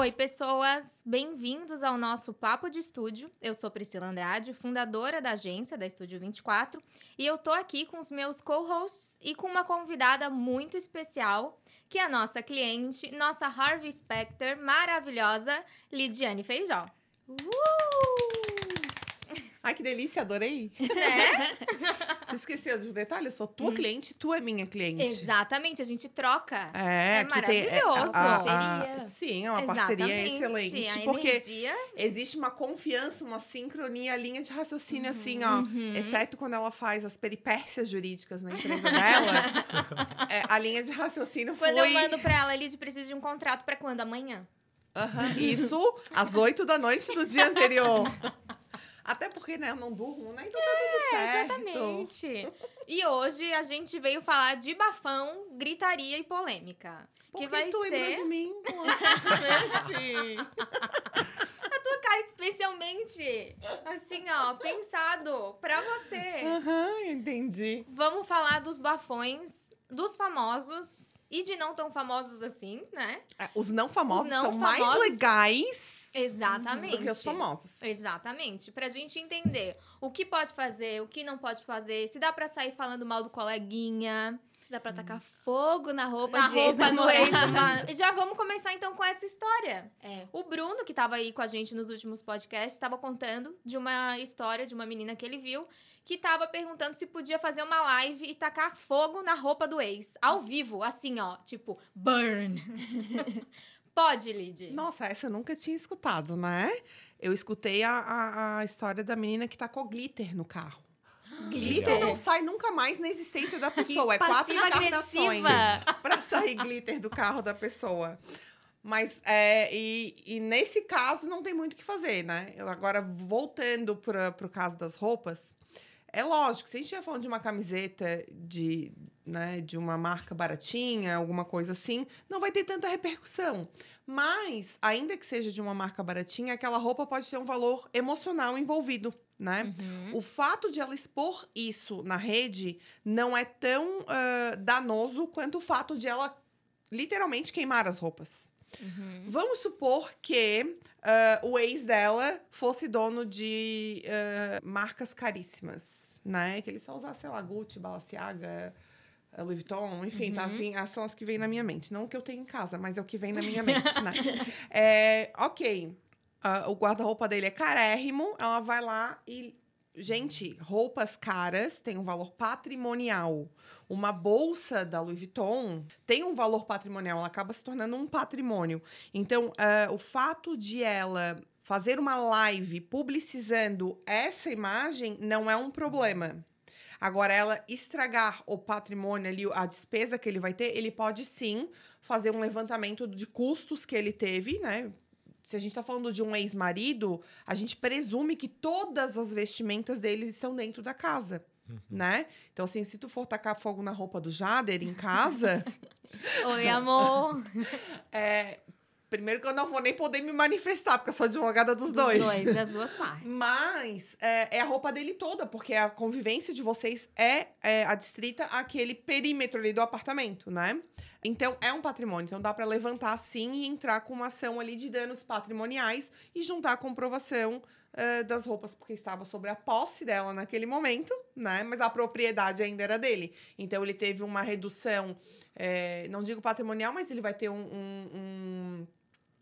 Oi, pessoas! Bem-vindos ao nosso Papo de Estúdio. Eu sou Priscila Andrade, fundadora da agência da Estúdio 24, e eu tô aqui com os meus co-hosts e com uma convidada muito especial, que é a nossa cliente, nossa Harvey Specter maravilhosa, Lidiane Feijó. Uh! Ai, que delícia, adorei. É? tu esqueceu dos detalhes? Eu sou tua hum. cliente, tu é minha cliente. Exatamente, a gente troca. É, é maravilhoso. Tem, é, a, a, sim, é uma Exatamente. parceria excelente. A porque energia... existe uma confiança, uma sincronia, a linha de raciocínio, uhum, assim, ó. Uhum. Exceto quando ela faz as peripécias jurídicas na empresa dela. é, a linha de raciocínio quando foi... Quando eu mando pra ela, Liz, precisa de um contrato pra quando? Amanhã? Uhum. Isso às oito da noite do dia anterior. Até porque, né, eu não durmo, né? Então tá tudo é, certo. Exatamente. E hoje a gente veio falar de bafão, gritaria e polêmica. Por que, que vai tu ser... de mim? A tua cara especialmente, assim, ó, pensado pra você. Aham, uhum, entendi. Vamos falar dos bafões, dos famosos e de não tão famosos assim, né? É, os não famosos os não são famosos... mais legais Exatamente. Do que os famosos. Exatamente. Pra gente entender o que pode fazer, o que não pode fazer, se dá pra sair falando mal do coleguinha, se dá pra tacar fogo na roupa na de roupa no ex Já vamos começar então com essa história. É. O Bruno, que tava aí com a gente nos últimos podcasts, estava contando de uma história de uma menina que ele viu que tava perguntando se podia fazer uma live e tacar fogo na roupa do ex, ao vivo, assim, ó, tipo, burn. Pode, Lid. Nossa, essa eu nunca tinha escutado, né? Eu escutei a, a, a história da menina que tacou glitter no carro. Glitter não sai nunca mais na existência da pessoa. é quatro encarnações para sair glitter do carro da pessoa. Mas, é, e, e, nesse caso, não tem muito o que fazer, né? Eu, agora, voltando para o caso das roupas, é lógico, se a gente estiver falando de uma camiseta de, né, de uma marca baratinha, alguma coisa assim, não vai ter tanta repercussão. Mas, ainda que seja de uma marca baratinha, aquela roupa pode ter um valor emocional envolvido, né? Uhum. O fato de ela expor isso na rede não é tão uh, danoso quanto o fato de ela literalmente queimar as roupas. Uhum. Vamos supor que uh, o ex dela fosse dono de uh, marcas caríssimas, né? Que ele só usasse, sei lá, Gucci, Balenciaga, Louis Vuitton, enfim, tá, uhum. tá, são as que vêm na minha mente. Não o que eu tenho em casa, mas é o que vem na minha mente, né? É, ok, uh, o guarda-roupa dele é carérrimo, ela vai lá e... Gente, roupas caras têm um valor patrimonial. Uma bolsa da Louis Vuitton tem um valor patrimonial, ela acaba se tornando um patrimônio. Então, uh, o fato de ela fazer uma live publicizando essa imagem não é um problema. Agora, ela estragar o patrimônio ali, a despesa que ele vai ter, ele pode sim fazer um levantamento de custos que ele teve, né? Se a gente está falando de um ex-marido, a gente presume que todas as vestimentas dele estão dentro da casa. Uhum. Né? Então, assim, se tu for tacar fogo na roupa do Jader em casa. Oi, amor! é, Primeiro que eu não vou nem poder me manifestar, porque eu sou advogada dos, dos dois. dois. das duas partes. Mas é, é, a roupa dele toda, porque a convivência de vocês é, é adstrita àquele perímetro ali do apartamento, né? Então, é um patrimônio. Então, dá para levantar sim e entrar com uma ação ali de danos patrimoniais e juntar a comprovação uh, das roupas, porque estava sobre a posse dela naquele momento, né? Mas a propriedade ainda era dele. Então, ele teve uma redução, é, não digo patrimonial, mas ele vai ter um, um, um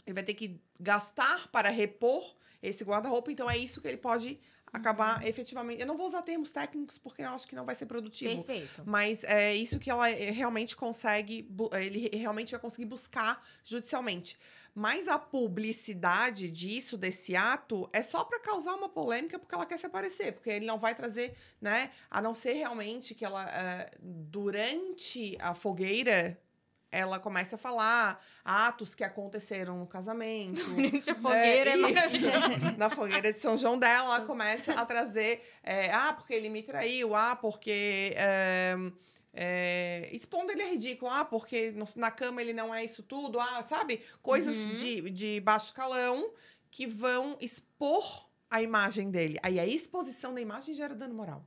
ele vai ter que gastar para repor esse guarda-roupa, então é isso que ele pode acabar uhum. efetivamente. Eu não vou usar termos técnicos porque eu acho que não vai ser produtivo. Perfeito. Mas é isso que ela eh, realmente consegue, ele realmente vai conseguir buscar judicialmente. Mas a publicidade disso, desse ato, é só para causar uma polêmica porque ela quer se aparecer, porque ele não vai trazer, né? A não ser realmente que ela, uh, durante a fogueira, ela começa a falar atos que aconteceram no casamento. Durante a fogueira, é, isso. Na fogueira de São João dela, ela começa a trazer, é, ah, porque ele me traiu, ah, porque... É, é, expondo ele é ridículo, ah, porque na cama ele não é isso tudo, ah, sabe? Coisas uhum. de, de baixo calão que vão expor a imagem dele. Aí a exposição da imagem gera dano moral.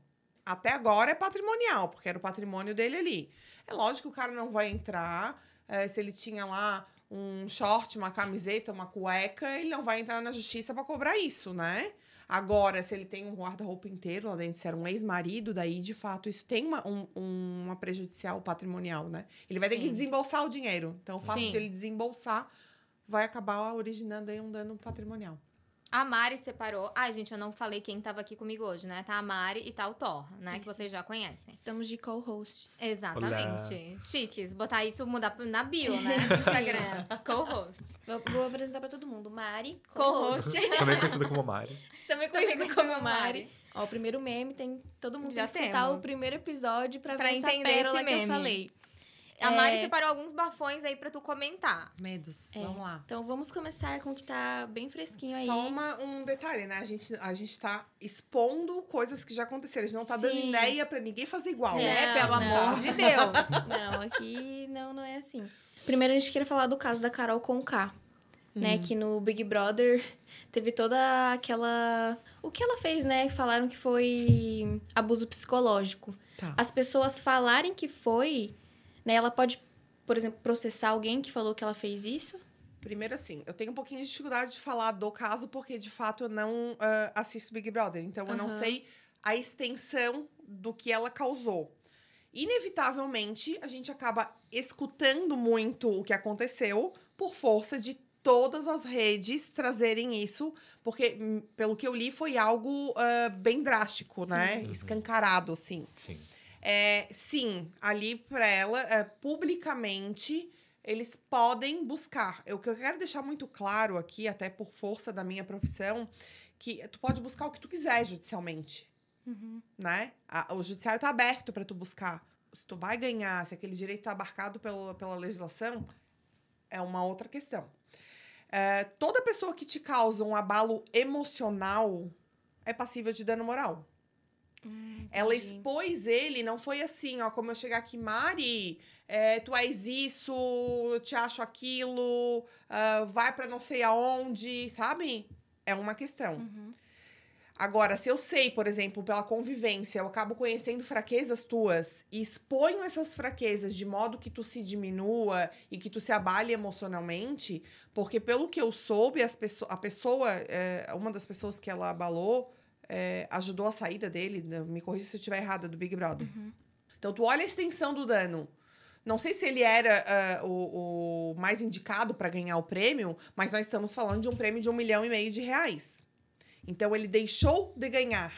Até agora é patrimonial, porque era o patrimônio dele ali. É lógico que o cara não vai entrar é, se ele tinha lá um short, uma camiseta, uma cueca, ele não vai entrar na justiça para cobrar isso, né? Agora, se ele tem um guarda-roupa inteiro lá dentro, se era um ex-marido, daí, de fato, isso tem uma, um, uma prejudicial patrimonial, né? Ele vai Sim. ter que desembolsar o dinheiro. Então, o fato Sim. de ele desembolsar vai acabar originando aí um dano patrimonial. A Mari separou. Ai, gente, eu não falei quem tava aqui comigo hoje, né? Tá a Mari e tá o Thor, né? Isso. Que vocês já conhecem. Estamos de co-hosts. Exatamente. Olá. Chiques. Botar isso, mudar na bio, né? Do Instagram. co-host. Vou, vou, apresentar pra todo mundo. Mari, co-host. Co Também conhecida como Mari. Também conhecida como, como Mari. Ó, o primeiro meme tem... Todo mundo já tem que escutar o primeiro episódio pra, pra ver entender essa pérola esse meme. que eu falei. A Mari é... separou alguns bafões aí pra tu comentar. Medos. É. Vamos lá. Então vamos começar com o que tá bem fresquinho aí. Só uma, um detalhe, né? A gente, a gente tá expondo coisas que já aconteceram. A gente não tá Sim. dando ideia pra ninguém fazer igual. É, pelo não. amor de Deus. não, aqui não, não é assim. Primeiro a gente queria falar do caso da Carol com K. Né, uhum. que no Big Brother teve toda aquela. O que ela fez, né? Falaram que foi abuso psicológico. Tá. As pessoas falarem que foi né? Ela pode, por exemplo, processar alguém que falou que ela fez isso? Primeiro, assim, eu tenho um pouquinho de dificuldade de falar do caso, porque de fato eu não uh, assisto Big Brother. Então uhum. eu não sei a extensão do que ela causou. Inevitavelmente, a gente acaba escutando muito o que aconteceu por força de todas as redes trazerem isso, porque, hum, pelo que eu li, foi algo uh, bem drástico, Sim. né? Uhum. Escancarado, assim. Sim. É, sim, ali para ela, é, publicamente, eles podem buscar. O que eu quero deixar muito claro aqui, até por força da minha profissão, que tu pode buscar o que tu quiser judicialmente. Uhum. Né? A, o judiciário tá aberto para tu buscar. Se tu vai ganhar, se aquele direito tá abarcado pela, pela legislação, é uma outra questão. É, toda pessoa que te causa um abalo emocional é passível de dano moral. Hum, ela expôs ele, não foi assim, ó, como eu chegar aqui, Mari, é, tu és isso, eu te acho aquilo, uh, vai para não sei aonde, sabe? É uma questão. Uhum. Agora, se eu sei, por exemplo, pela convivência, eu acabo conhecendo fraquezas tuas e exponho essas fraquezas de modo que tu se diminua e que tu se abale emocionalmente, porque pelo que eu soube, as pessoa, a pessoa, é, uma das pessoas que ela abalou, é, ajudou a saída dele, né, me corrija se eu estiver errada, do Big Brother. Uhum. Então, tu olha a extensão do dano. Não sei se ele era uh, o, o, mais indicado para ganhar o prêmio, mas nós estamos falando de um prêmio de um milhão e meio de reais. Então, ele deixou de ganhar.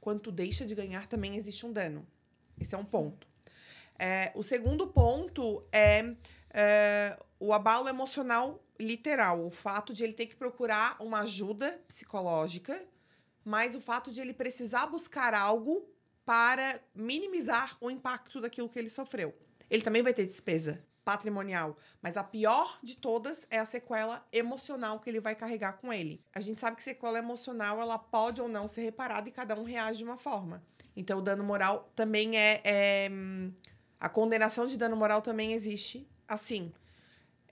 Quando tu deixa de ganhar, também existe um dano. Esse é um ponto. É, o segundo ponto é, é o abalo emocional literal. O fato de ele ter que procurar uma ajuda psicológica mas o fato de ele precisar buscar algo para minimizar o impacto daquilo que ele sofreu. Ele também vai ter despesa patrimonial, mas a pior de todas é a sequela emocional que ele vai carregar com ele. A gente sabe que sequela emocional ela pode ou não ser reparada e cada um reage de uma forma. Então o dano moral também é, é a condenação de dano moral também existe assim.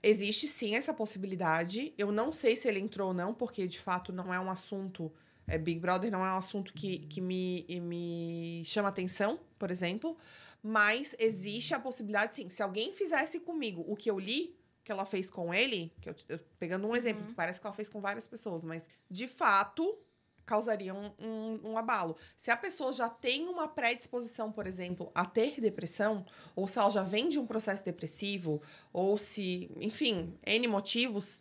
Existe sim essa possibilidade. Eu não sei se ele entrou ou não, porque de fato não é um assunto é, Big Brother não é um assunto que, que me, me chama atenção, por exemplo. Mas existe a possibilidade, sim. Se alguém fizesse comigo o que eu li, que ela fez com ele, que eu, eu pegando um exemplo, uhum. que parece que ela fez com várias pessoas, mas de fato causaria um, um, um, abalo. Se a pessoa já tem uma predisposição, por exemplo, a ter depressão, ou se ela já vem de um processo depressivo, ou se, enfim, N motivos,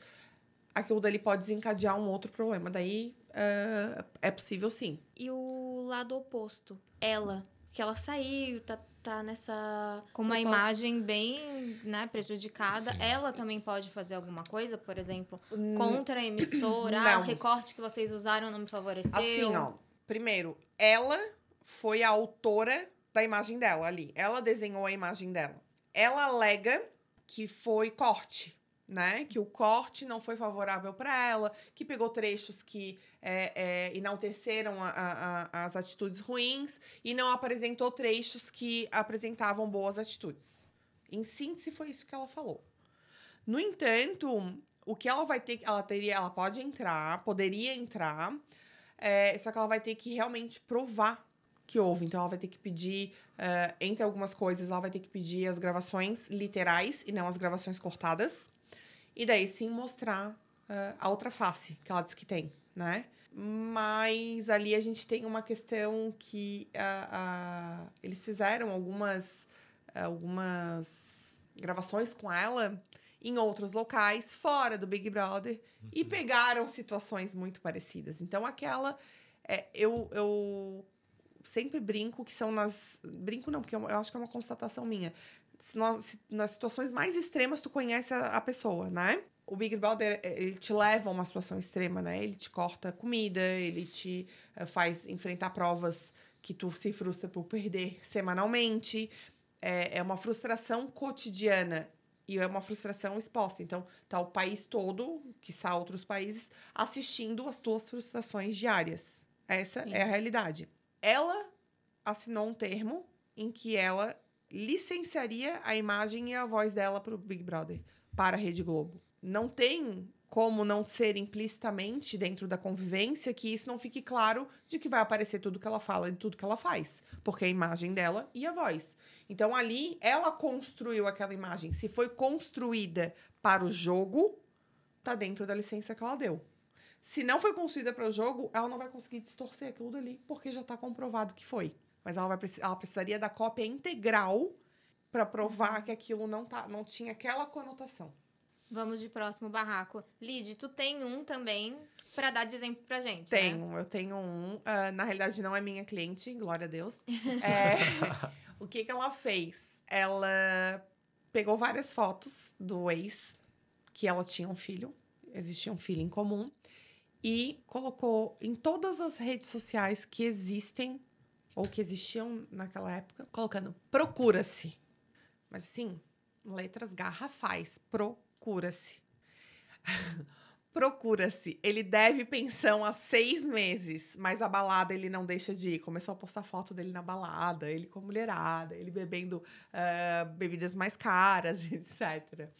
aquilo dali pode desencadear um outro problema. Daí uh, é possível sim. E o lado oposto, ela, que ela saiu, tá, tá nessa. Com uma proposta. imagem bem né, prejudicada, sim. ela também pode fazer alguma coisa, por exemplo, contra a emissora? Ah, o recorte que vocês usaram não me favoreceu? Assim, ó. Primeiro, ela foi a autora da imagem dela ali. Ela desenhou a imagem dela. Ela alega que foi corte né? Que o corte não foi favorável para ela, que pegou trechos que é, é, enalteceram a, a, as atitudes ruins e não apresentou trechos que apresentavam boas atitudes. Em síntese, foi isso que ela falou. No entanto, o que ela vai ter, ela teria, ela pode entrar, poderia entrar, é, só que ela vai ter que realmente provar que houve. Então, ela vai ter que pedir, uh, entre algumas coisas, ela vai ter que pedir as gravações literais e não as gravações cortadas. E daí sim mostrar uh, a outra face que ela diz que tem, né? Mas ali a gente tem uma questão que uh, uh, eles fizeram algumas, algumas gravações com ela em outros locais, fora do Big Brother, uhum. e pegaram situações muito parecidas. Então, aquela. É, eu, eu sempre brinco que são nas. Brinco não, porque eu, eu acho que é uma constatação minha. Se nós, se, nas situações mais extremas, tu conhece a, a, pessoa, né? O Big Brother, é, ele te leva a uma situação extrema, né? Ele te corta comida, ele te uh, faz enfrentar provas que tu se frustra por perder semanalmente. É, é uma frustração cotidiana e é uma frustração exposta. Então, tá o país todo, que são outros países, assistindo as tuas frustrações diárias. Essa Sim. é a realidade. Ela assinou um termo em que ela licenciaria a imagem e a voz dela para o Big Brother, para a Rede Globo. Não tem como não ser implicitamente dentro da convivência que isso não fique claro de que vai aparecer tudo que ela fala e tudo que ela faz, porque é a imagem dela e a voz. Então ali ela construiu aquela imagem. Se foi construída para o jogo, tá dentro da licença que ela deu. Se não foi construída para o jogo, ela não vai conseguir distorcer aquilo dali, porque já está comprovado que foi. Mas ela, vai, ela precisaria da cópia integral para provar uhum. que aquilo não, tá, não tinha aquela conotação. Vamos de próximo barraco. Lid, tu tem um também para dar de exemplo pra gente. Né? Tenho, né? eu tenho um. Uh, na realidade, não é minha cliente, glória a Deus. é, o que, que ela fez? Ela pegou várias fotos do ex, que ela tinha um filho, existia um filho em comum, e colocou em todas as redes sociais que existem ou que existiam naquela época, colocando procura-se. Mas assim, letras garrafais, procura procura-se. procura-se. Ele deve pensão há seis meses, mas a balada ele não deixa de ir. Começou a postar foto dele na balada, ele com a mulherada, ele bebendo uh, bebidas mais caras, etc.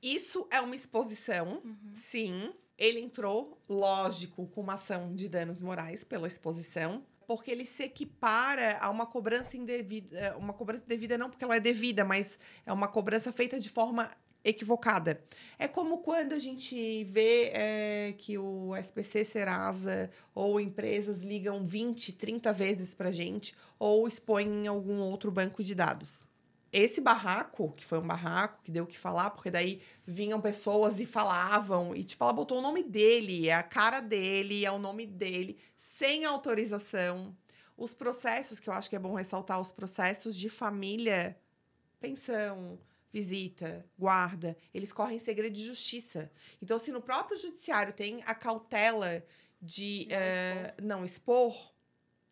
Isso é uma exposição, uhum. sim. Ele entrou, lógico, com uma ação de danos morais pela exposição, porque ele se equipara a uma cobrança indevida, uma cobrança devida não porque ela é devida, mas é uma cobrança feita de forma equivocada. É como quando a gente vê é, que o SPC Serasa ou empresas ligam 20, 30 vezes para gente ou expõem em algum outro banco de dados. Esse barraco, que foi um barraco que deu o que falar, porque daí vinham pessoas e falavam, e tipo, ela botou o nome dele, é a cara dele, é o nome dele, sem autorização. Os processos, que eu acho que é bom ressaltar, os processos de família, pensão, visita, guarda, eles correm segredo de justiça. Então, se no próprio judiciário tem a cautela de não, uh, expor. não expor,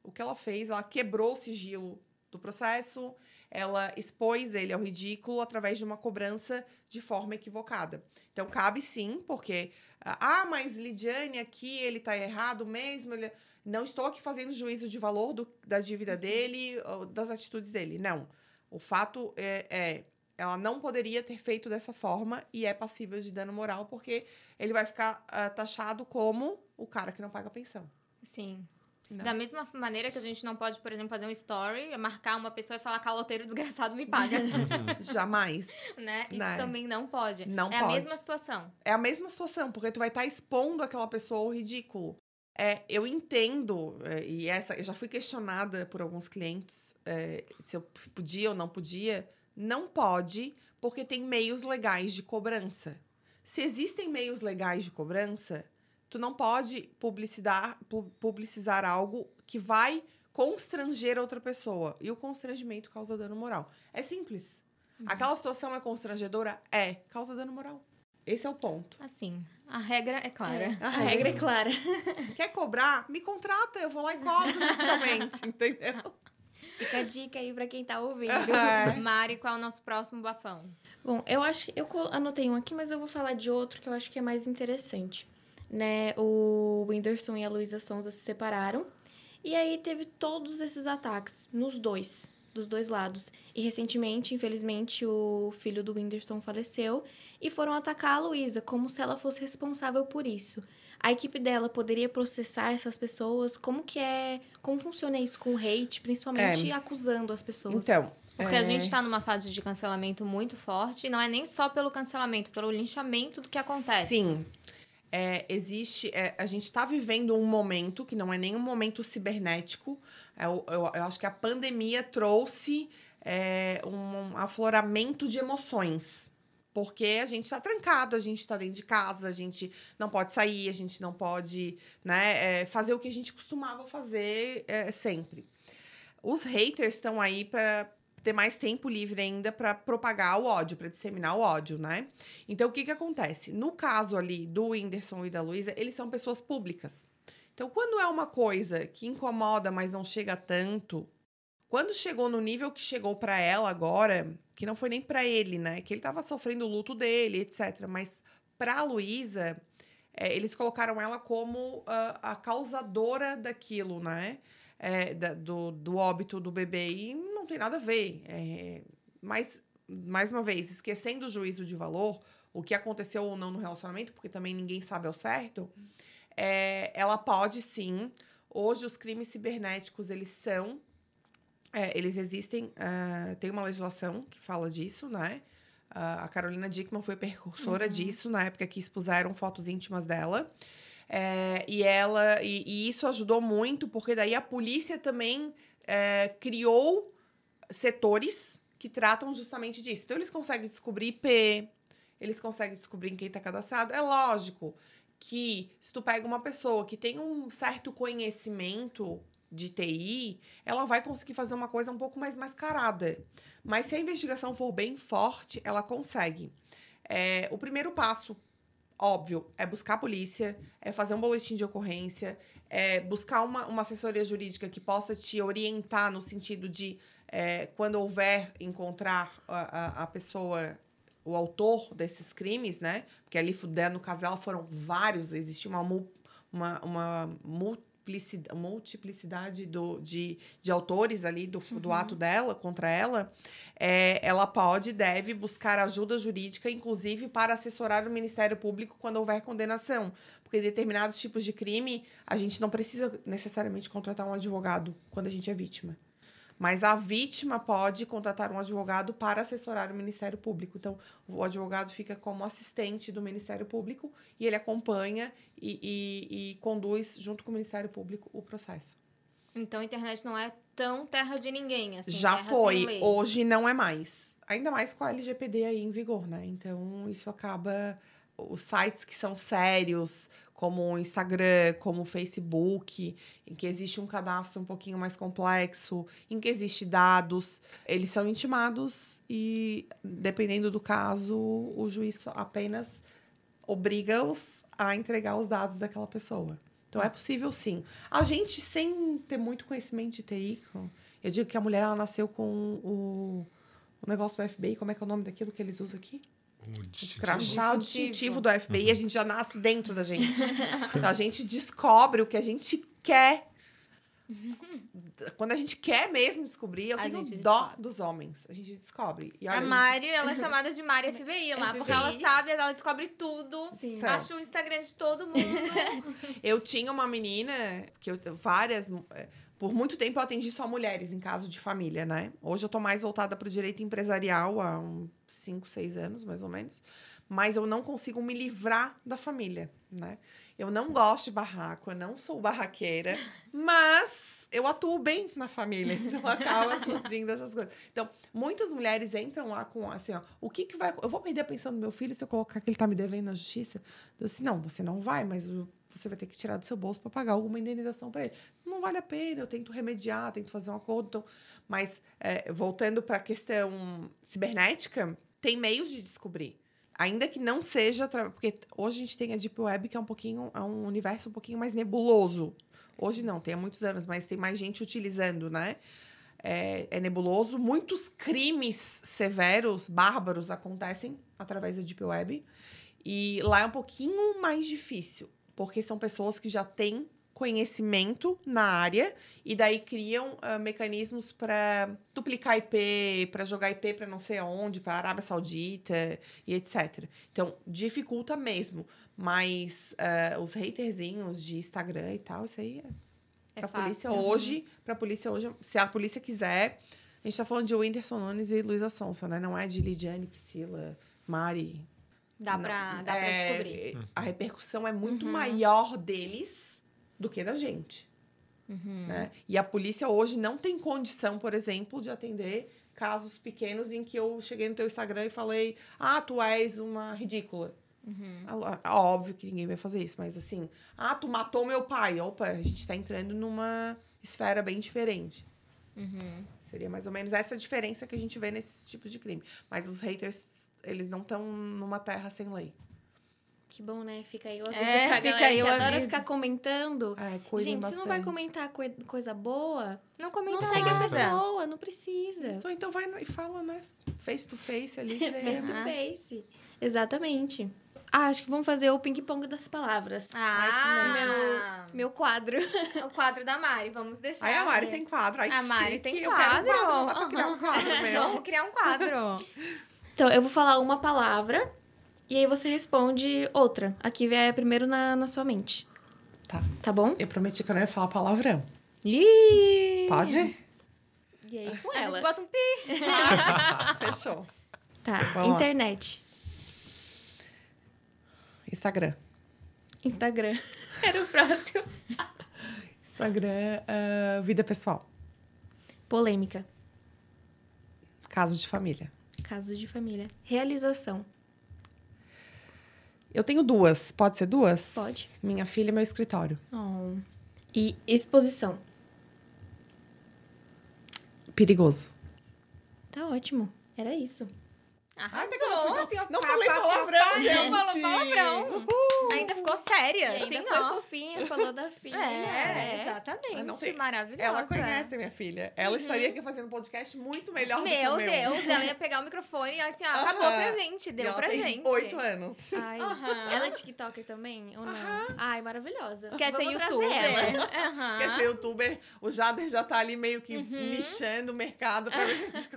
o que ela fez, ela quebrou o sigilo do processo, ela expôs ele ao ridículo através de uma cobrança de forma equivocada. Então, cabe sim, porque, ah, mas Lidiane aqui, ele tá errado mesmo, ele... não estou aqui fazendo juízo de valor do, da dívida uhum. dele, das atitudes dele, não. O fato é, é ela não poderia ter feito dessa forma e é passível de dano moral porque ele vai ficar uh, taxado como o cara que não paga pensão. Sim. Não. Da mesma maneira que a gente não pode, por exemplo, fazer um story, marcar uma pessoa e falar caloteiro desgraçado me paga. Jamais. né? Isso né? também não pode. Não é pode. a mesma situação. É a mesma situação, porque tu vai estar tá expondo aquela pessoa ao ridículo. É, eu entendo, é, e essa, eu já fui questionada por alguns clientes é, se eu podia ou não podia não pode, porque tem meios legais de cobrança. Se existem meios legais de cobrança, tu não pode publicidar, publicizar algo que vai constranger outra pessoa. E o constrangimento causa dano moral. É simples. Uhum. Aquela situação é constrangedora? É. Causa dano moral. Esse é o ponto. Assim, a regra é clara. É, a, a regra é clara. Quer cobrar? Me contrata, eu vou lá e cobro judicialmente, entendeu? Fica a dica aí pra quem tá ouvindo. É. Mari, qual é o nosso próximo bafão? Bom, eu acho. Eu anotei um aqui, mas eu vou falar de outro que eu acho que é mais interessante. Né? O Whindersson e a Luísa Sonza se separaram. E aí teve todos esses ataques nos dois, dos dois lados. E recentemente, infelizmente, o filho do Whindersson faleceu e foram atacar a Luísa como se ela fosse responsável por isso a equipe dela poderia processar essas pessoas? Como que é, como funciona isso com o hate, principalmente é. acusando as pessoas? Então, Porque é... a gente está numa fase de cancelamento muito forte, e não é nem só pelo cancelamento, pelo linchamento do que acontece. Sim. É, existe. É, a gente está vivendo um momento que não é nem um momento cibernético. É, eu, eu, eu acho que a pandemia trouxe é, um afloramento de emoções. Porque a gente está trancado, a gente está dentro de casa, a gente não pode sair, a gente não pode né, é, fazer o que a gente costumava fazer é, sempre. Os haters estão aí para ter mais tempo livre ainda para propagar o ódio, para disseminar o ódio, né? Então, o que que acontece? No caso ali do Whindersson e da Luísa, eles são pessoas públicas. Então, quando é uma coisa que incomoda, mas não chega tanto, quando chegou no nível que chegou para ela agora, que não foi nem para ele, né? Que ele tava sofrendo o luto dele, etc. Mas pra Luísa, é, eles colocaram ela como a, a causadora daquilo, né? É, da, do, do óbito do bebê. E tem nada a ver. É, mas, mais uma vez, esquecendo o juízo de valor, o que aconteceu ou não no relacionamento, porque também ninguém sabe ao certo, é, ela pode sim. Hoje, os crimes cibernéticos, eles são é, eles existem, uh, tem uma legislação que fala disso, né? Uh, a Carolina Dickman foi precursora uhum. disso na época que expuseram fotos íntimas dela. É, e ela e, e, isso ajudou muito, porque daí a polícia também é, criou setores que tratam justamente disso. Então, eles conseguem descobrir IP, eles conseguem descobrir quem está cadastrado. É lógico que se tu pega uma pessoa que tem um certo conhecimento de TI, ela vai conseguir fazer uma coisa um pouco mais mascarada. Mas se a investigação for bem forte, ela consegue. É, o primeiro passo, óbvio, é buscar a polícia, é fazer um boletim de ocorrência, é buscar uma, uma assessoria jurídica que possa te orientar no sentido de é, quando houver encontrar a, a, a pessoa o autor desses crimes, né? Porque ali, no caso dela, foram vários, existia uma, uma, uma multiplicidade do, de, de autores ali do, uhum. do ato dela contra ela, é, ela pode deve buscar ajuda jurídica, inclusive para assessorar o Ministério Público quando houver condenação. Porque em determinados tipos de crime, a gente não precisa necessariamente contratar um advogado quando a gente é vítima. Mas a vítima pode contratar um advogado para assessorar o Ministério Público. Então, o advogado fica como assistente do Ministério Público e ele acompanha e, e, e conduz, junto com o Ministério Público, o processo. Então, a internet não é tão terra de ninguém, assim. Já foi. Hoje não é mais. Ainda mais com a LGPD aí em vigor, né? Então, isso acaba. Os sites que são sérios, como o Instagram, como o Facebook, em que existe um cadastro um pouquinho mais complexo, em que existe dados, eles são intimados e, dependendo do caso, o juiz apenas obriga-os a entregar os dados daquela pessoa. Então é possível sim. A gente, sem ter muito conhecimento de TI, eu digo que a mulher ela nasceu com o, o negócio do FBI, como é que é o nome daquilo que eles usam aqui? O crachá distintivo do FBI, uhum. a gente já nasce dentro da gente. então a gente descobre o que a gente quer. Quando a gente quer mesmo descobrir, eu a tenho dó descobre. dos homens. A gente descobre. E olha, a Mari, gente... ela é chamada de Mari FBI lá, porque ela sabe, ela descobre tudo. Sim. Acha o Instagram de todo mundo. eu tinha uma menina, que eu, várias eh, por muito tempo eu atendi só mulheres em caso de família, né? Hoje eu tô mais voltada para o direito empresarial há uns 5, 6 anos, mais ou menos. Mas eu não consigo me livrar da família, né? Eu não gosto de barraco, eu não sou barraqueira, mas eu atuo bem na família, então acaba surgindo essas coisas. Então, muitas mulheres entram lá com assim, ó, o que que vai... Eu vou perder a pensão do meu filho se eu colocar que ele tá me devendo na justiça? Eu disse, não, você não vai, mas você vai ter que tirar do seu bolso para pagar alguma indenização para ele. Não vale a pena, eu tento remediar, tento fazer um acordo. Então, mas, é, voltando para a questão cibernética, tem meios de descobrir. Ainda que não seja. Porque hoje a gente tem a Deep Web, que é um pouquinho. É um universo um pouquinho mais nebuloso. Hoje não, tem há muitos anos, mas tem mais gente utilizando, né? É, é, nebuloso. Muitos crimes severos, bárbaros, acontecem através da Deep Web. E lá é um pouquinho mais difícil porque são pessoas que já têm conhecimento na área e daí criam uh, mecanismos para duplicar IP, para jogar IP para não sei aonde, para Arábia Saudita e etc. Então, dificulta mesmo. Mas uh, os haterzinhos de Instagram e tal, isso aí é, é para polícia hoje, para polícia hoje, se a polícia quiser, A gente tá falando de Whindersson Nunes e Luísa Sonsa, né? Não é de Lidiane, Priscila, Mari. Dá pra, dá é, pra descobrir. A repercussão é muito uhum. maior deles do que da gente. Uhum. Né? E a polícia hoje não tem condição, por exemplo, de atender casos pequenos em que eu cheguei no teu Instagram e falei: Ah, tu és uma ridícula. Uhum. Óbvio que ninguém vai fazer isso, mas assim, ah, tu matou meu pai. Opa, a gente tá entrando numa esfera bem diferente. Uhum. Seria mais ou menos essa diferença que a gente vê nesse tipo de crime. Mas os haters, eles não estão numa terra sem lei. Que bom, né? Fica aí. Às é, fica aí. Que adora ficar comentando. É, Gente, bastante. se não vai comentar coisa boa, não comenta. Não segue a pessoa, não precisa. Só então vai e fala, né? Face to face ali. face to face. Exatamente. Ah, acho que vamos fazer o ping-pong das palavras. Ah! meu, meu quadro. o quadro da Mari, vamos deixar. Ai, a Mari tem quadro. Ai, a Mari chique. tem quadro. Eu quero um quadro. Dá pra criar um quadro meu. Vamos criar um quadro. então, eu vou falar uma palavra e aí você responde outra. Aqui é primeiro na, na sua mente. Tá. Tá bom? Eu prometi que eu não ia falar palavrão. Ih! Pode? E aí com a ela? A gente bota um pi. Fechou. Tá. Vamos Internet. Lá. Instagram. Instagram. Era o próximo. Instagram, uh, vida pessoal. Polêmica. Caso de família. Caso de família. Realização. Eu tenho duas. Pode ser duas? Pode. Minha filha e meu escritório. Oh. E exposição. Perigoso. Tá ótimo. Era isso. Arrasou. Ai, assim, ó, não pá, falei palavrão, gente. Não falou palavrão. Uhul. Ainda ficou séria. E ainda assim, foi fofinha, falou da filha. É, é. exatamente. Tem... Maravilhosa. Ela conhece a minha filha. Ela uhum. estaria aqui fazendo um podcast muito melhor meu do que o meu. Deus, ela ia pegar o microfone e assim, ó, acabou uh -huh. pra gente. Deu pra gente. oito anos. Ai. Ela é tiktoker também, ou não? Ai, maravilhosa. Quer Vamos ser youtuber? Ela. Quer ser youtuber? O Jader já tá ali meio que uhum. nichando o mercado pra ver se a gente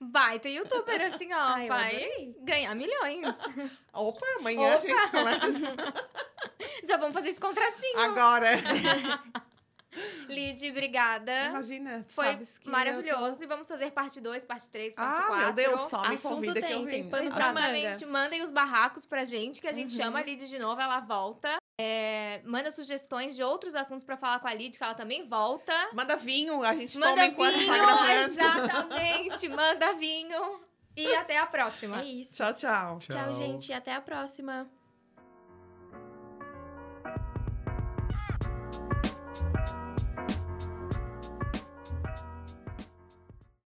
Baita youtuber, assim, ó. Ai, vai ganhar milhões. Opa, amanhã Opa. a gente começa. Já vamos fazer esse contratinho. Agora. Lid, obrigada. Imagina, Foi maravilhoso. Tô... E vamos fazer parte 2, parte 3, parte 4. Ah, meu Deus, só me Assunto convida tem, que eu venho. Tem Exatamente. Mandem os barracos pra gente, que a gente uhum. chama a Lid de novo, ela volta. É, manda sugestões de outros assuntos para falar com a Lid, que ela também volta. Manda vinho, a gente manda toma enquanto vinho, tá gravando. Exatamente, manda vinho. E até a próxima. É isso. Tchau, tchau. Tchau, tchau gente. Até a próxima.